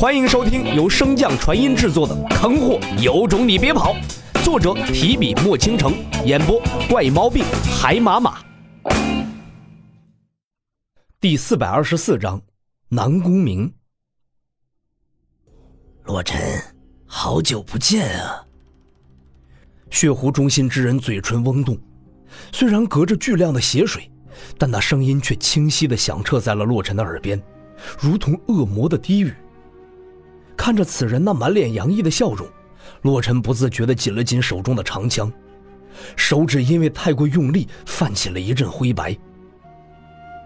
欢迎收听由升降传音制作的《坑货有种你别跑》，作者提笔墨倾城，演播怪猫病海马马。第四百二十四章，南宫明。洛尘，好久不见啊！血湖中心之人嘴唇嗡动，虽然隔着巨量的血水，但那声音却清晰的响彻在了洛尘的耳边，如同恶魔的低语。看着此人那满脸洋溢的笑容，洛尘不自觉地紧了紧手中的长枪，手指因为太过用力泛起了一阵灰白。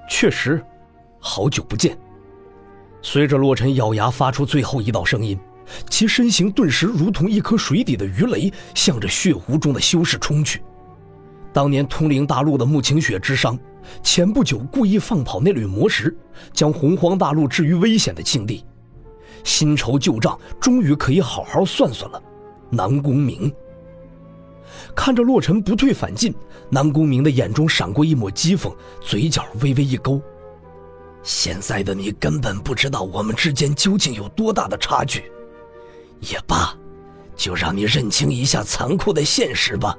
确实，好久不见。随着洛尘咬牙发出最后一道声音，其身形顿时如同一颗水底的鱼雷，向着血湖中的修士冲去。当年通灵大陆的穆晴雪之伤，前不久故意放跑那缕魔石，将洪荒大陆置于危险的境地。新仇旧账，终于可以好好算算了。南宫明看着洛尘不退反进，南宫明的眼中闪过一抹讥讽，嘴角微微一勾。现在的你根本不知道我们之间究竟有多大的差距。也罢，就让你认清一下残酷的现实吧。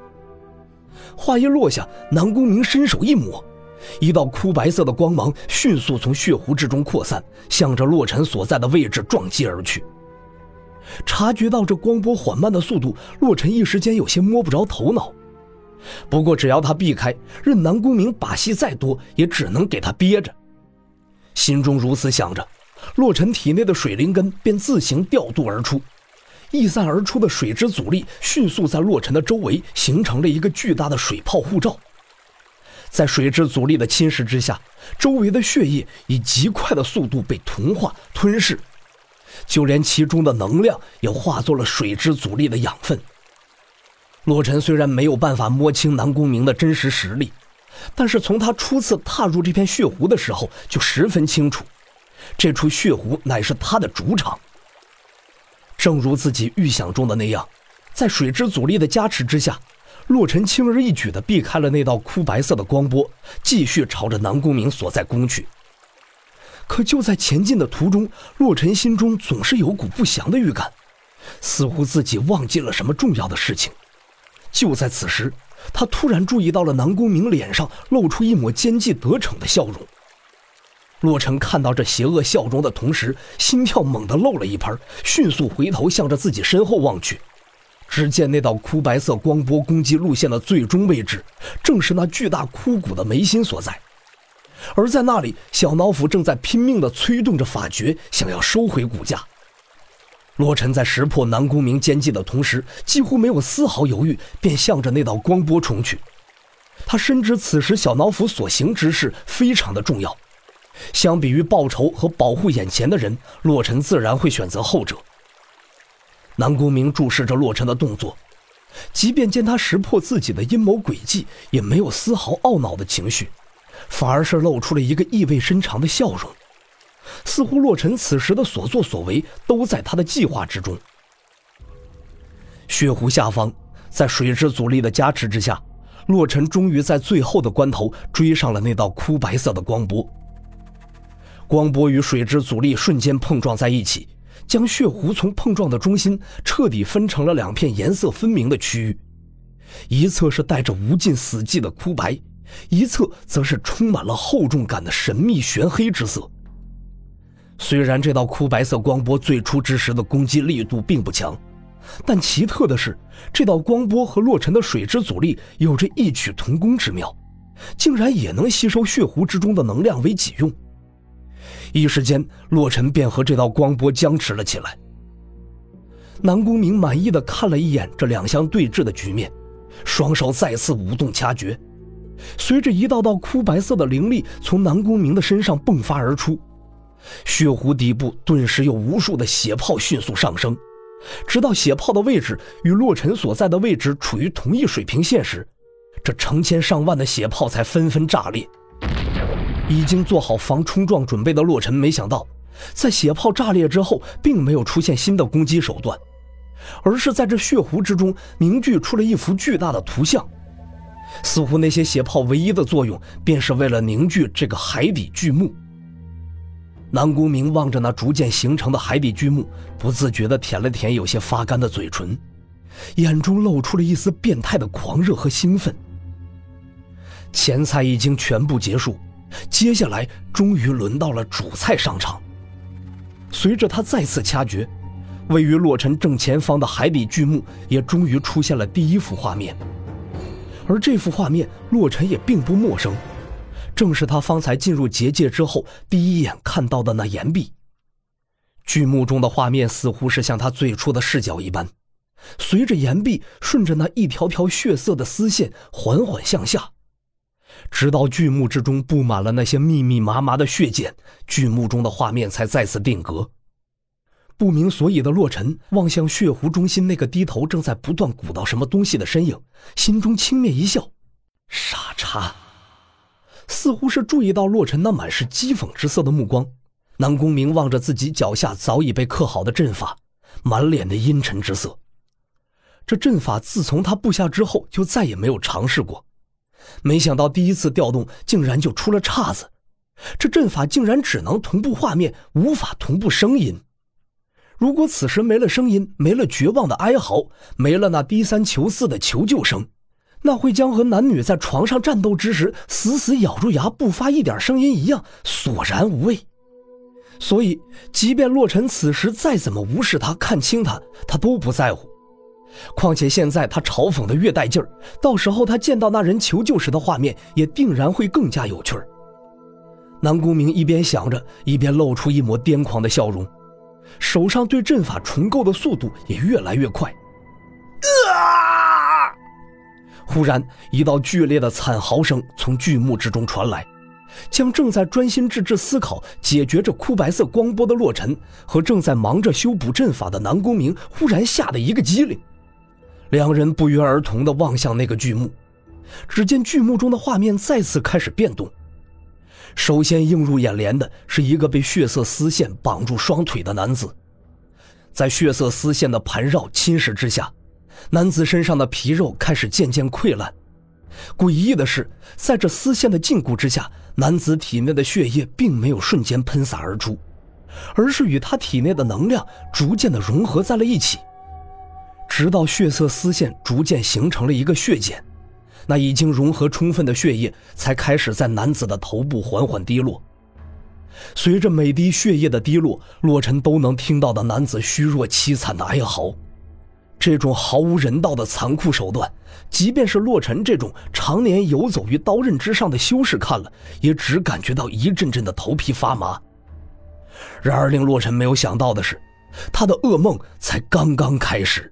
话音落下，南宫明伸手一抹。一道枯白色的光芒迅速从血湖之中扩散，向着洛尘所在的位置撞击而去。察觉到这光波缓慢的速度，洛尘一时间有些摸不着头脑。不过只要他避开，任南宫明把戏再多，也只能给他憋着。心中如此想着，洛尘体内的水灵根便自行调度而出，溢散而出的水之阻力迅速在洛尘的周围形成了一个巨大的水泡护罩。在水之阻力的侵蚀之下，周围的血液以极快的速度被同化吞噬，就连其中的能量也化作了水之阻力的养分。洛尘虽然没有办法摸清南宫明的真实实力，但是从他初次踏入这片血湖的时候就十分清楚，这处血湖乃是他的主场。正如自己预想中的那样，在水之阻力的加持之下。洛尘轻而易举地避开了那道枯白色的光波，继续朝着南宫明所在攻去。可就在前进的途中，洛尘心中总是有股不祥的预感，似乎自己忘记了什么重要的事情。就在此时，他突然注意到了南宫明脸上露出一抹奸计得逞的笑容。洛尘看到这邪恶笑容的同时，心跳猛地漏了一拍，迅速回头向着自己身后望去。只见那道枯白色光波攻击路线的最终位置，正是那巨大枯骨的眉心所在。而在那里，小脑斧正在拼命地催动着法诀，想要收回骨架。洛尘在识破南宫明奸计的同时，几乎没有丝毫犹豫，便向着那道光波冲去。他深知此时小脑斧所行之事非常的重要，相比于报仇和保护眼前的人，洛尘自然会选择后者。南宫明注视着洛尘的动作，即便见他识破自己的阴谋诡计，也没有丝毫懊恼的情绪，反而是露出了一个意味深长的笑容，似乎洛尘此时的所作所为都在他的计划之中。血湖下方，在水之阻力的加持之下，洛尘终于在最后的关头追上了那道枯白色的光波。光波与水之阻力瞬间碰撞在一起。将血湖从碰撞的中心彻底分成了两片颜色分明的区域，一侧是带着无尽死寂的枯白，一侧则是充满了厚重感的神秘玄黑之色。虽然这道枯白色光波最初之时的攻击力度并不强，但奇特的是，这道光波和洛尘的水之阻力有着异曲同工之妙，竟然也能吸收血湖之中的能量为己用。一时间，洛尘便和这道光波僵持了起来。南宫明满意的看了一眼这两相对峙的局面，双手再次舞动掐诀，随着一道道枯白色的灵力从南宫明的身上迸发而出，血湖底部顿时有无数的血泡迅速上升，直到血泡的位置与洛尘所在的位置处于同一水平线时，这成千上万的血泡才纷纷炸裂。已经做好防冲撞准备的洛尘，没想到，在血泡炸裂之后，并没有出现新的攻击手段，而是在这血湖之中凝聚出了一幅巨大的图像，似乎那些血泡唯一的作用，便是为了凝聚这个海底巨幕。南宫明望着那逐渐形成的海底巨幕，不自觉地舔了舔有些发干的嘴唇，眼中露出了一丝变态的狂热和兴奋。前菜已经全部结束，接下来终于轮到了主菜上场。随着他再次掐诀，位于洛尘正前方的海底巨幕也终于出现了第一幅画面。而这幅画面，洛尘也并不陌生。正是他方才进入结界之后第一眼看到的那岩壁。巨幕中的画面似乎是像他最初的视角一般，随着岩壁顺着那一条条血色的丝线缓缓向下，直到巨幕之中布满了那些密密麻麻的血茧，巨幕中的画面才再次定格。不明所以的洛尘望向血湖中心那个低头正在不断鼓捣什么东西的身影，心中轻蔑一笑：“傻叉。”似乎是注意到洛尘那满是讥讽之色的目光，南宫明望着自己脚下早已被刻好的阵法，满脸的阴沉之色。这阵法自从他布下之后，就再也没有尝试过。没想到第一次调动，竟然就出了岔子。这阵法竟然只能同步画面，无法同步声音。如果此时没了声音，没了绝望的哀嚎，没了那低三求四的求救声。那会将和男女在床上战斗之时死死咬住牙不发一点声音一样索然无味，所以即便洛尘此时再怎么无视他、看清他，他都不在乎。况且现在他嘲讽的越带劲儿，到时候他见到那人求救时的画面也定然会更加有趣儿。南宫明一边想着，一边露出一抹癫狂的笑容，手上对阵法重构的速度也越来越快。啊！忽然，一道剧烈的惨嚎声从巨幕之中传来，将正在专心致志思考解决这枯白色光波的洛尘和正在忙着修补阵法的南宫明忽然吓得一个机灵。两人不约而同地望向那个巨幕，只见巨幕中的画面再次开始变动。首先映入眼帘的是一个被血色丝线绑住双腿的男子，在血色丝线的盘绕侵蚀之下。男子身上的皮肉开始渐渐溃烂，诡异的是，在这丝线的禁锢之下，男子体内的血液并没有瞬间喷洒而出，而是与他体内的能量逐渐的融合在了一起，直到血色丝线逐渐形成了一个血茧，那已经融合充分的血液才开始在男子的头部缓缓滴落。随着每滴血液的滴落，洛尘都能听到的男子虚弱凄惨的哀嚎。这种毫无人道的残酷手段，即便是洛尘这种常年游走于刀刃之上的修士看了，也只感觉到一阵阵的头皮发麻。然而，令洛尘没有想到的是，他的噩梦才刚刚开始。